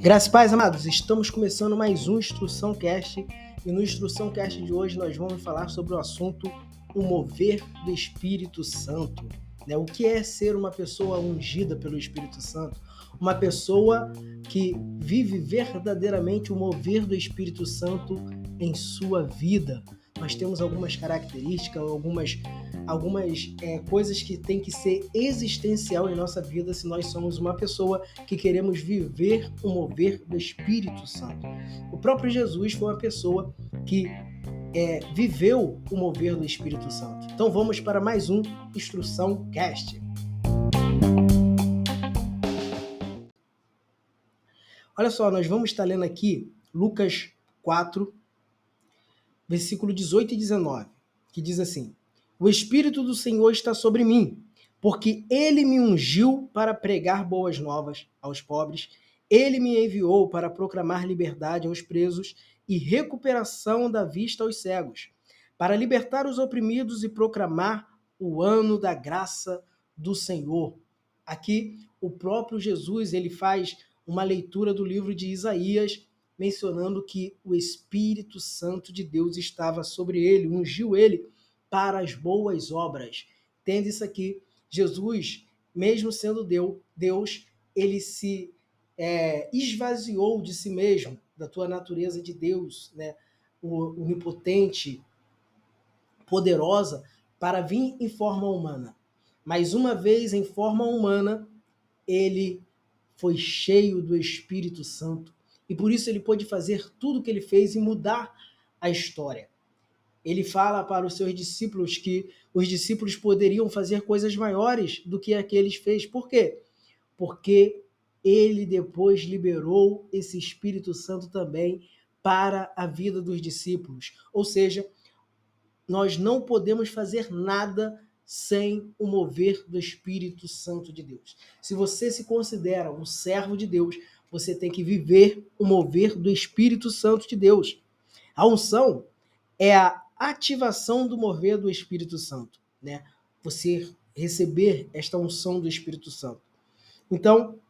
Graças paz, amados, estamos começando mais um Instrução Cast e no Instrução Cast de hoje nós vamos falar sobre o assunto o mover do Espírito Santo. Né? O que é ser uma pessoa ungida pelo Espírito Santo? Uma pessoa que vive verdadeiramente o mover do Espírito Santo em sua vida. Nós temos algumas características, algumas algumas é, coisas que tem que ser existencial em nossa vida se nós somos uma pessoa que queremos viver o mover do Espírito Santo. O próprio Jesus foi uma pessoa que é, viveu o mover do Espírito Santo. Então vamos para mais um Instrução Cast. Olha só, nós vamos estar lendo aqui Lucas 4, versículo 18 e 19, que diz assim: o Espírito do Senhor está sobre mim, porque ele me ungiu para pregar boas novas aos pobres, ele me enviou para proclamar liberdade aos presos e recuperação da vista aos cegos, para libertar os oprimidos e proclamar o ano da graça do Senhor. Aqui o próprio Jesus, ele faz uma leitura do livro de Isaías, mencionando que o Espírito Santo de Deus estava sobre ele, ungiu ele para as boas obras. Tendo isso aqui, Jesus, mesmo sendo Deus, ele se é, esvaziou de si mesmo, da tua natureza de Deus, né? o onipotente, poderosa, para vir em forma humana. Mas uma vez em forma humana, ele foi cheio do Espírito Santo e por isso ele pôde fazer tudo o que ele fez e mudar a história ele fala para os seus discípulos que os discípulos poderiam fazer coisas maiores do que aqueles fez. Por quê? Porque ele depois liberou esse Espírito Santo também para a vida dos discípulos. Ou seja, nós não podemos fazer nada sem o mover do Espírito Santo de Deus. Se você se considera um servo de Deus, você tem que viver o mover do Espírito Santo de Deus. A unção é a ativação do mover do Espírito Santo, né? Você receber esta unção do Espírito Santo. Então,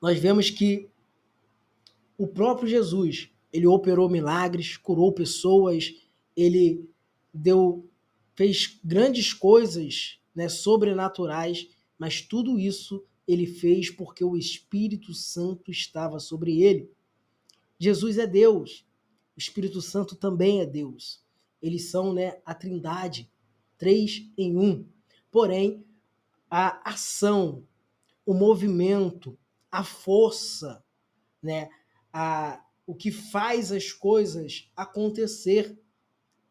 nós vemos que o próprio Jesus, ele operou milagres, curou pessoas, ele deu fez grandes coisas, né, sobrenaturais, mas tudo isso ele fez porque o Espírito Santo estava sobre ele. Jesus é Deus. O Espírito Santo também é Deus eles são né, a trindade, três em um. Porém, a ação, o movimento, a força, né, a, o que faz as coisas acontecer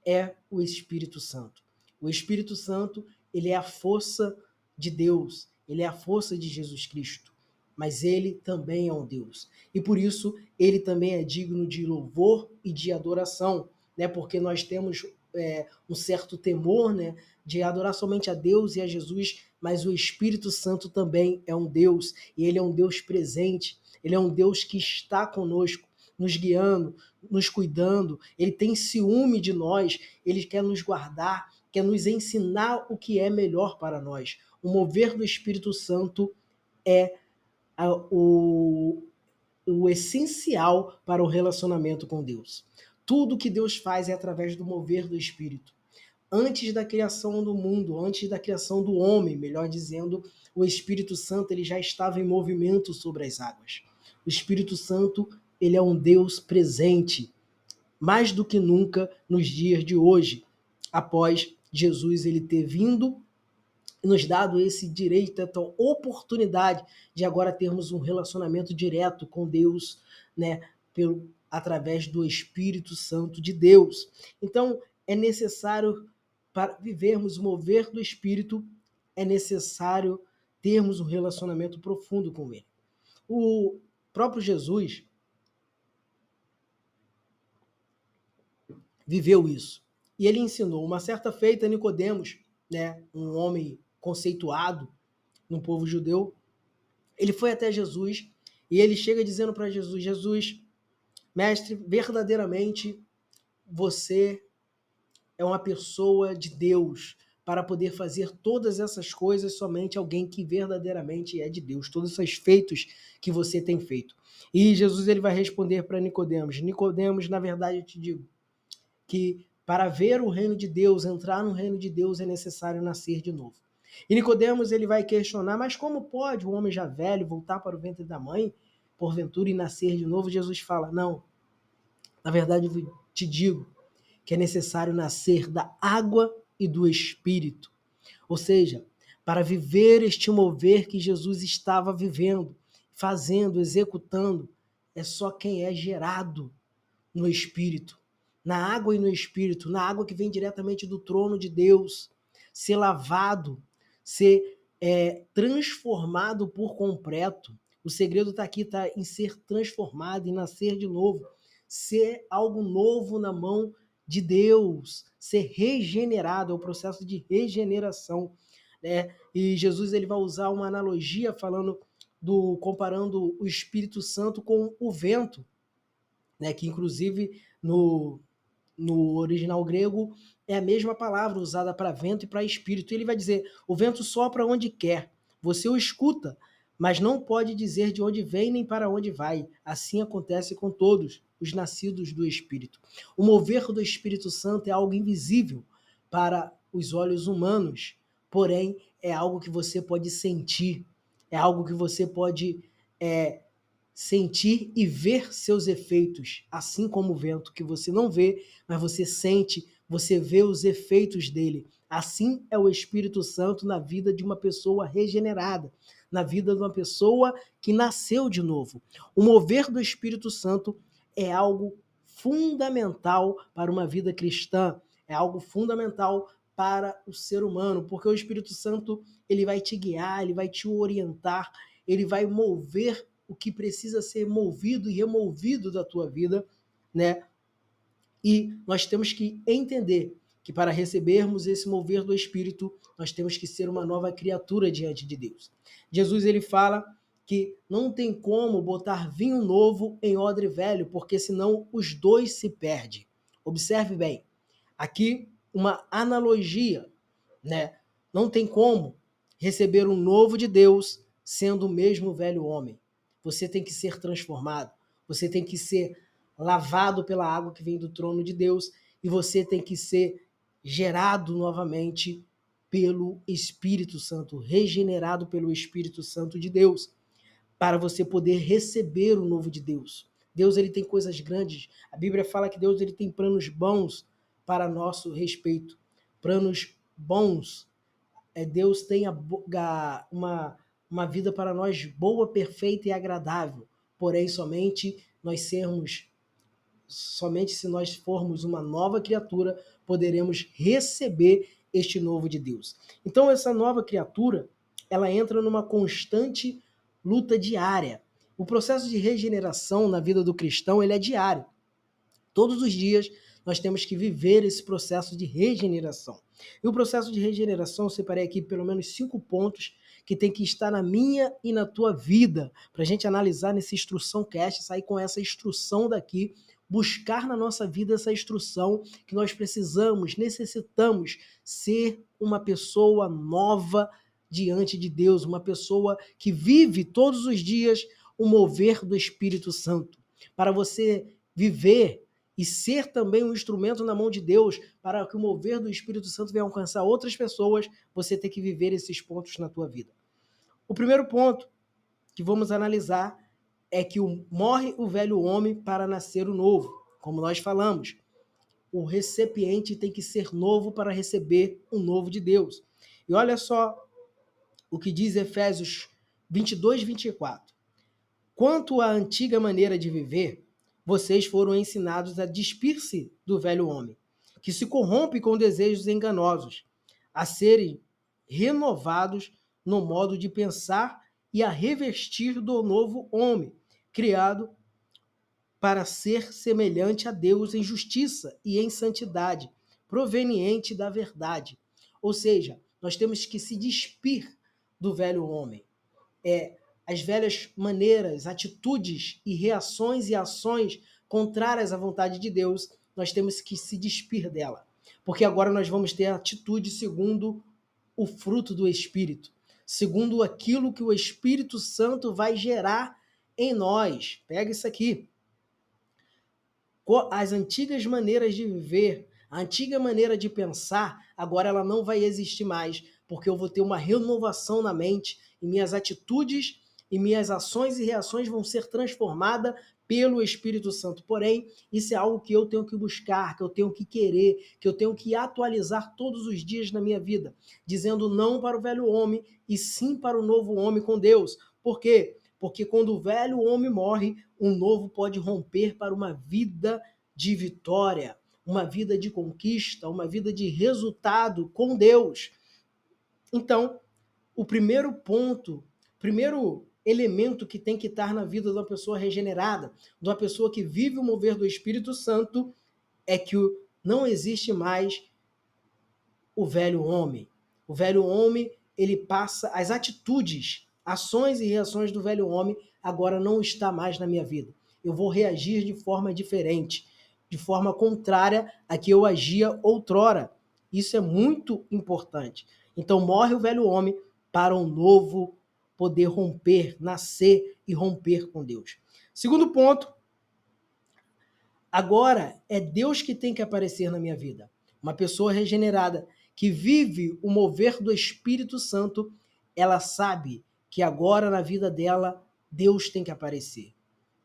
é o Espírito Santo. O Espírito Santo, ele é a força de Deus, ele é a força de Jesus Cristo, mas ele também é um Deus. E por isso, ele também é digno de louvor e de adoração né? Porque nós temos é, um certo temor, né? De adorar somente a Deus e a Jesus, mas o Espírito Santo também é um Deus e ele é um Deus presente. Ele é um Deus que está conosco, nos guiando, nos cuidando. Ele tem ciúme de nós. Ele quer nos guardar, quer nos ensinar o que é melhor para nós. O mover do Espírito Santo é a, o, o essencial para o relacionamento com Deus. Tudo que Deus faz é através do mover do Espírito. Antes da criação do mundo, antes da criação do homem, melhor dizendo, o Espírito Santo ele já estava em movimento sobre as águas. O Espírito Santo ele é um Deus presente, mais do que nunca nos dias de hoje, após Jesus ele ter vindo e nos dado esse direito, essa oportunidade de agora termos um relacionamento direto com Deus, né, pelo através do Espírito Santo de Deus. Então, é necessário, para vivermos o mover do Espírito, é necessário termos um relacionamento profundo com Ele. O próprio Jesus viveu isso. E ele ensinou. Uma certa feita, Nicodemos, né, um homem conceituado no povo judeu, ele foi até Jesus e ele chega dizendo para Jesus: Jesus, Mestre, verdadeiramente você é uma pessoa de Deus, para poder fazer todas essas coisas somente alguém que verdadeiramente é de Deus, todos esses feitos que você tem feito. E Jesus ele vai responder para Nicodemos. Nicodemos, na verdade, eu te digo que para ver o reino de Deus, entrar no reino de Deus é necessário nascer de novo. E Nicodemos ele vai questionar, mas como pode um homem já velho voltar para o ventre da mãe, porventura e nascer de novo? Jesus fala: "Não. Na verdade, eu te digo que é necessário nascer da água e do Espírito. Ou seja, para viver este mover que Jesus estava vivendo, fazendo, executando, é só quem é gerado no Espírito, na água e no Espírito, na água que vem diretamente do trono de Deus, ser lavado, ser é, transformado por completo. O segredo está aqui, está em ser transformado, em nascer de novo, ser algo novo na mão de Deus, ser regenerado, é o processo de regeneração. Né? E Jesus ele vai usar uma analogia falando do comparando o Espírito Santo com o vento, né? que inclusive no, no original grego é a mesma palavra usada para vento e para espírito. Ele vai dizer: o vento sopra onde quer, você o escuta, mas não pode dizer de onde vem nem para onde vai. Assim acontece com todos os nascidos do Espírito. O mover do Espírito Santo é algo invisível para os olhos humanos, porém é algo que você pode sentir, é algo que você pode é, sentir e ver seus efeitos, assim como o vento que você não vê, mas você sente, você vê os efeitos dele. Assim é o Espírito Santo na vida de uma pessoa regenerada, na vida de uma pessoa que nasceu de novo. O mover do Espírito Santo é algo fundamental para uma vida cristã, é algo fundamental para o ser humano, porque o Espírito Santo ele vai te guiar, ele vai te orientar, ele vai mover o que precisa ser movido e removido da tua vida, né? E nós temos que entender que para recebermos esse mover do Espírito, nós temos que ser uma nova criatura diante de Deus. Jesus ele fala que não tem como botar vinho novo em odre velho, porque senão os dois se perdem. Observe bem, aqui uma analogia, né? Não tem como receber um novo de Deus sendo o mesmo velho homem. Você tem que ser transformado, você tem que ser lavado pela água que vem do trono de Deus e você tem que ser gerado novamente pelo Espírito Santo, regenerado pelo Espírito Santo de Deus para você poder receber o novo de Deus. Deus ele tem coisas grandes. A Bíblia fala que Deus ele tem planos bons para nosso respeito. Planos bons. É, Deus tem a, uma, uma vida para nós boa, perfeita e agradável. Porém, somente nós sermos, somente se nós formos uma nova criatura, poderemos receber este novo de Deus. Então, essa nova criatura, ela entra numa constante luta diária. O processo de regeneração na vida do cristão ele é diário. Todos os dias nós temos que viver esse processo de regeneração. E o processo de regeneração, eu separei aqui pelo menos cinco pontos que tem que estar na minha e na tua vida, para a gente analisar nessa instrução cast, sair com essa instrução daqui, buscar na nossa vida essa instrução que nós precisamos, necessitamos ser uma pessoa nova diante de Deus, uma pessoa que vive todos os dias o mover do Espírito Santo. Para você viver e ser também um instrumento na mão de Deus para que o mover do Espírito Santo venha alcançar outras pessoas, você tem que viver esses pontos na tua vida. O primeiro ponto que vamos analisar é que o, morre o velho homem para nascer o novo. Como nós falamos, o recipiente tem que ser novo para receber o novo de Deus. E olha só o que diz Efésios 22, 24. Quanto à antiga maneira de viver, vocês foram ensinados a despir-se do velho homem, que se corrompe com desejos enganosos, a serem renovados no modo de pensar e a revestir do novo homem, criado para ser semelhante a Deus em justiça e em santidade, proveniente da verdade. Ou seja, nós temos que se despir do velho homem. É as velhas maneiras, atitudes e reações e ações contrárias à vontade de Deus, nós temos que se despir dela. Porque agora nós vamos ter atitude segundo o fruto do Espírito, segundo aquilo que o Espírito Santo vai gerar em nós. Pega isso aqui. As antigas maneiras de viver, a antiga maneira de pensar, agora ela não vai existir mais, porque eu vou ter uma renovação na mente e minhas atitudes e minhas ações e reações vão ser transformadas pelo Espírito Santo. Porém, isso é algo que eu tenho que buscar, que eu tenho que querer, que eu tenho que atualizar todos os dias na minha vida, dizendo não para o velho homem e sim para o novo homem com Deus. Por quê? Porque quando o velho homem morre, o novo pode romper para uma vida de vitória, uma vida de conquista, uma vida de resultado com Deus. Então, o primeiro ponto, primeiro elemento que tem que estar na vida de uma pessoa regenerada, de uma pessoa que vive o mover do Espírito Santo, é que não existe mais o velho homem. O velho homem, ele passa as atitudes, ações e reações do velho homem agora não está mais na minha vida. Eu vou reagir de forma diferente, de forma contrária a que eu agia outrora. Isso é muito importante. Então morre o velho homem para um novo poder romper, nascer e romper com Deus. Segundo ponto, agora é Deus que tem que aparecer na minha vida. Uma pessoa regenerada que vive o mover do Espírito Santo, ela sabe que agora na vida dela Deus tem que aparecer.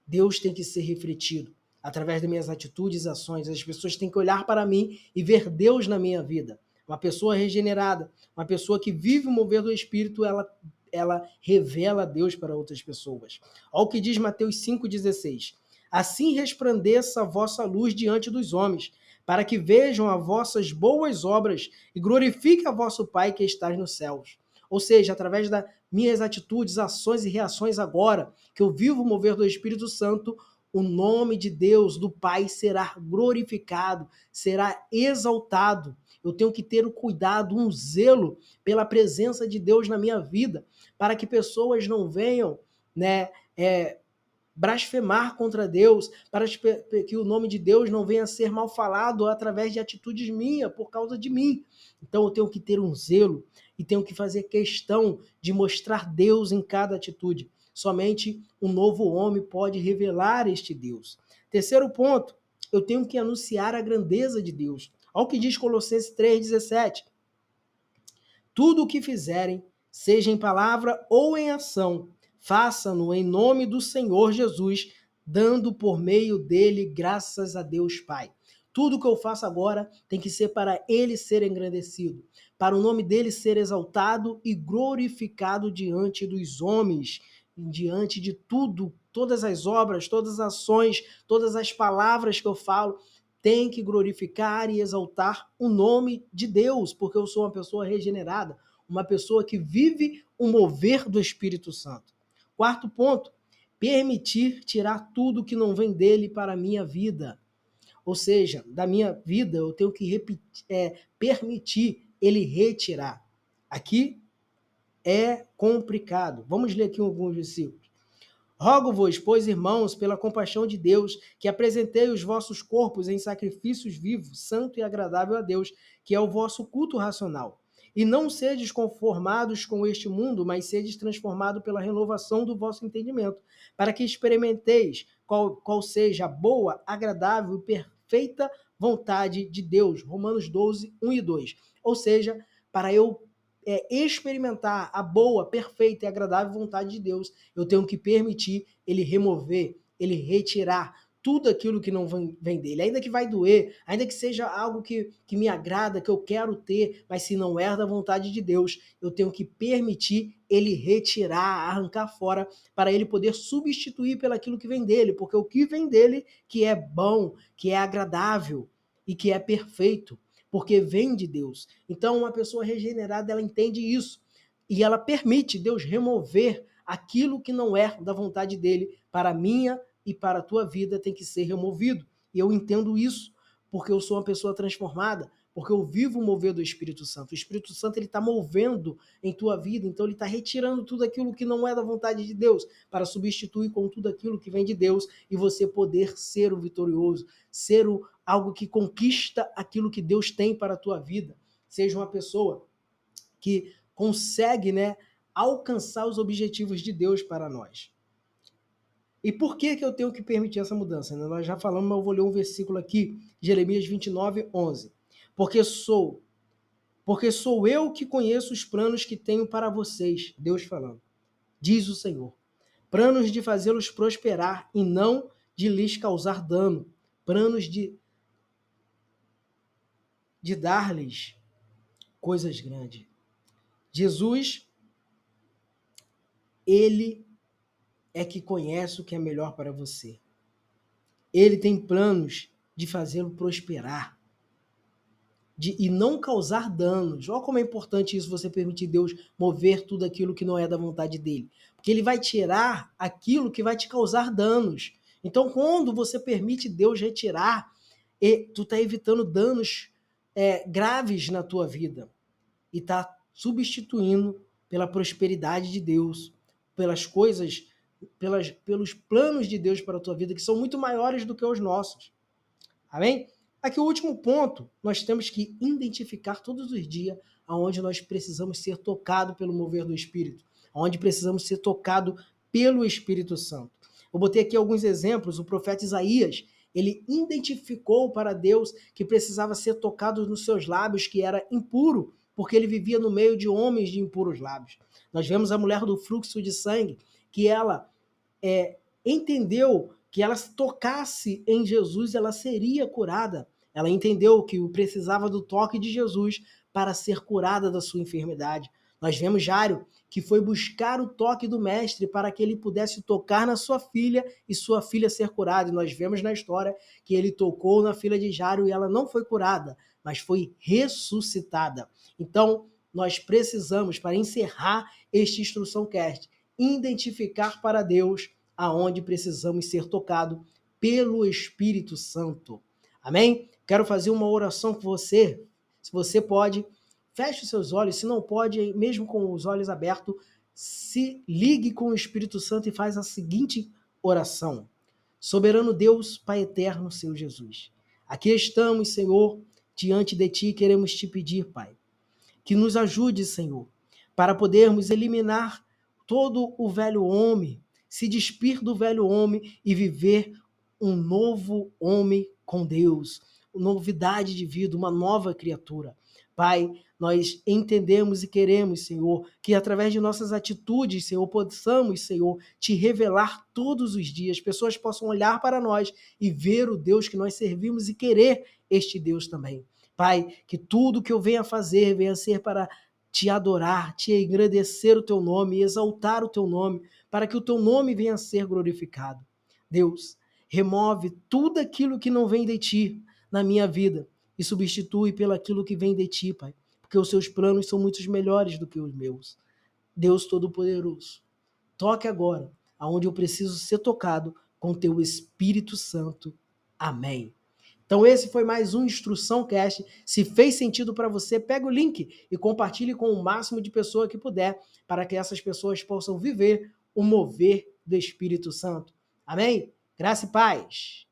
Deus tem que ser refletido através das minhas atitudes ações. As pessoas têm que olhar para mim e ver Deus na minha vida. Uma pessoa regenerada, uma pessoa que vive o mover do Espírito, ela ela revela Deus para outras pessoas. Olha o que diz Mateus 5,16. Assim resplandeça a vossa luz diante dos homens, para que vejam as vossas boas obras e glorifique a vosso Pai que está nos céus. Ou seja, através das minhas atitudes, ações e reações agora, que eu vivo o mover do Espírito Santo, o nome de Deus, do Pai, será glorificado, será exaltado. Eu tenho que ter o cuidado, um zelo pela presença de Deus na minha vida, para que pessoas não venham, né, é, blasfemar contra Deus, para que o nome de Deus não venha a ser mal falado através de atitudes minhas, por causa de mim. Então eu tenho que ter um zelo e tenho que fazer questão de mostrar Deus em cada atitude. Somente um novo homem pode revelar este Deus. Terceiro ponto, eu tenho que anunciar a grandeza de Deus. Olha o que diz Colossenses 3,17. Tudo o que fizerem, seja em palavra ou em ação, faça-no em nome do Senhor Jesus, dando por meio dele graças a Deus Pai. Tudo que eu faço agora tem que ser para ele ser engrandecido, para o nome dele ser exaltado e glorificado diante dos homens, diante de tudo, todas as obras, todas as ações, todas as palavras que eu falo, tem que glorificar e exaltar o nome de Deus, porque eu sou uma pessoa regenerada, uma pessoa que vive o mover do Espírito Santo. Quarto ponto, permitir tirar tudo que não vem dele para a minha vida. Ou seja, da minha vida eu tenho que repetir, é, permitir ele retirar. Aqui é complicado. Vamos ler aqui alguns versículos. Rogo-vos, pois, irmãos, pela compaixão de Deus, que apresentei os vossos corpos em sacrifícios vivos, santo e agradável a Deus, que é o vosso culto racional. E não sedes conformados com este mundo, mas sedes transformados pela renovação do vosso entendimento, para que experimenteis qual, qual seja a boa, agradável e perfeita vontade de Deus. Romanos 12, 1 e 2. Ou seja, para eu é, experimentar a boa, perfeita e agradável vontade de Deus, eu tenho que permitir ele remover, ele retirar tudo aquilo que não vem dele, ainda que vai doer, ainda que seja algo que, que me agrada, que eu quero ter, mas se não é da vontade de Deus, eu tenho que permitir ele retirar, arrancar fora, para ele poder substituir pelo aquilo que vem dele, porque o que vem dele que é bom, que é agradável e que é perfeito, porque vem de Deus. Então, uma pessoa regenerada, ela entende isso e ela permite Deus remover aquilo que não é da vontade dele para a minha e para a tua vida tem que ser removido. E eu entendo isso porque eu sou uma pessoa transformada, porque eu vivo o mover do Espírito Santo. O Espírito Santo ele está movendo em tua vida, então ele está retirando tudo aquilo que não é da vontade de Deus para substituir com tudo aquilo que vem de Deus e você poder ser o vitorioso, ser o, algo que conquista aquilo que Deus tem para a tua vida. Seja uma pessoa que consegue, né, alcançar os objetivos de Deus para nós. E por que, que eu tenho que permitir essa mudança? Né? Nós já falamos, mas eu vou ler um versículo aqui, Jeremias 29, 11. Porque sou, porque sou eu que conheço os planos que tenho para vocês, Deus falando. Diz o Senhor. Planos de fazê-los prosperar e não de lhes causar dano. Planos de, de dar-lhes coisas grandes. Jesus, ele é que conhece o que é melhor para você. Ele tem planos de fazê-lo prosperar de, e não causar danos. Olha como é importante isso, você permitir Deus mover tudo aquilo que não é da vontade dele. Porque ele vai tirar aquilo que vai te causar danos. Então, quando você permite Deus retirar, tu está evitando danos é, graves na tua vida. E está substituindo pela prosperidade de Deus, pelas coisas pelas, pelos planos de Deus para a tua vida, que são muito maiores do que os nossos. Amém? Aqui o último ponto, nós temos que identificar todos os dias aonde nós precisamos ser tocado pelo mover do Espírito, aonde precisamos ser tocado pelo Espírito Santo. Eu botei aqui alguns exemplos, o profeta Isaías, ele identificou para Deus que precisava ser tocado nos seus lábios, que era impuro, porque ele vivia no meio de homens de impuros lábios. Nós vemos a mulher do fluxo de sangue, que ela é, entendeu que ela se tocasse em Jesus, ela seria curada. Ela entendeu que precisava do toque de Jesus para ser curada da sua enfermidade. Nós vemos Jário que foi buscar o toque do mestre para que ele pudesse tocar na sua filha e sua filha ser curada. E nós vemos na história que ele tocou na filha de Jário e ela não foi curada, mas foi ressuscitada. Então, nós precisamos, para encerrar este Instrução Cast, identificar para Deus aonde precisamos ser tocados pelo Espírito Santo. Amém? Quero fazer uma oração com você. Se você pode, feche seus olhos. Se não pode, mesmo com os olhos abertos, se ligue com o Espírito Santo e faz a seguinte oração. Soberano Deus, Pai eterno, seu Jesus. Aqui estamos, Senhor, diante de ti, queremos te pedir, Pai, que nos ajude, Senhor, para podermos eliminar todo o velho homem, se despir do velho homem e viver um novo homem com Deus, novidade de vida, uma nova criatura. Pai, nós entendemos e queremos, Senhor, que através de nossas atitudes, Senhor, possamos, Senhor, te revelar todos os dias. Pessoas possam olhar para nós e ver o Deus que nós servimos e querer este Deus também. Pai, que tudo que eu venha fazer venha ser para te adorar, te engrandecer o teu nome, exaltar o teu nome, para que o teu nome venha a ser glorificado. Deus, remove tudo aquilo que não vem de ti na minha vida e substitui pelo aquilo que vem de ti, Pai, porque os seus planos são muito melhores do que os meus. Deus Todo-Poderoso, toque agora aonde eu preciso ser tocado com teu Espírito Santo. Amém. Então esse foi mais um Instrução Cast. Se fez sentido para você, pega o link e compartilhe com o máximo de pessoas que puder, para que essas pessoas possam viver o mover do Espírito Santo. Amém? Graça e paz.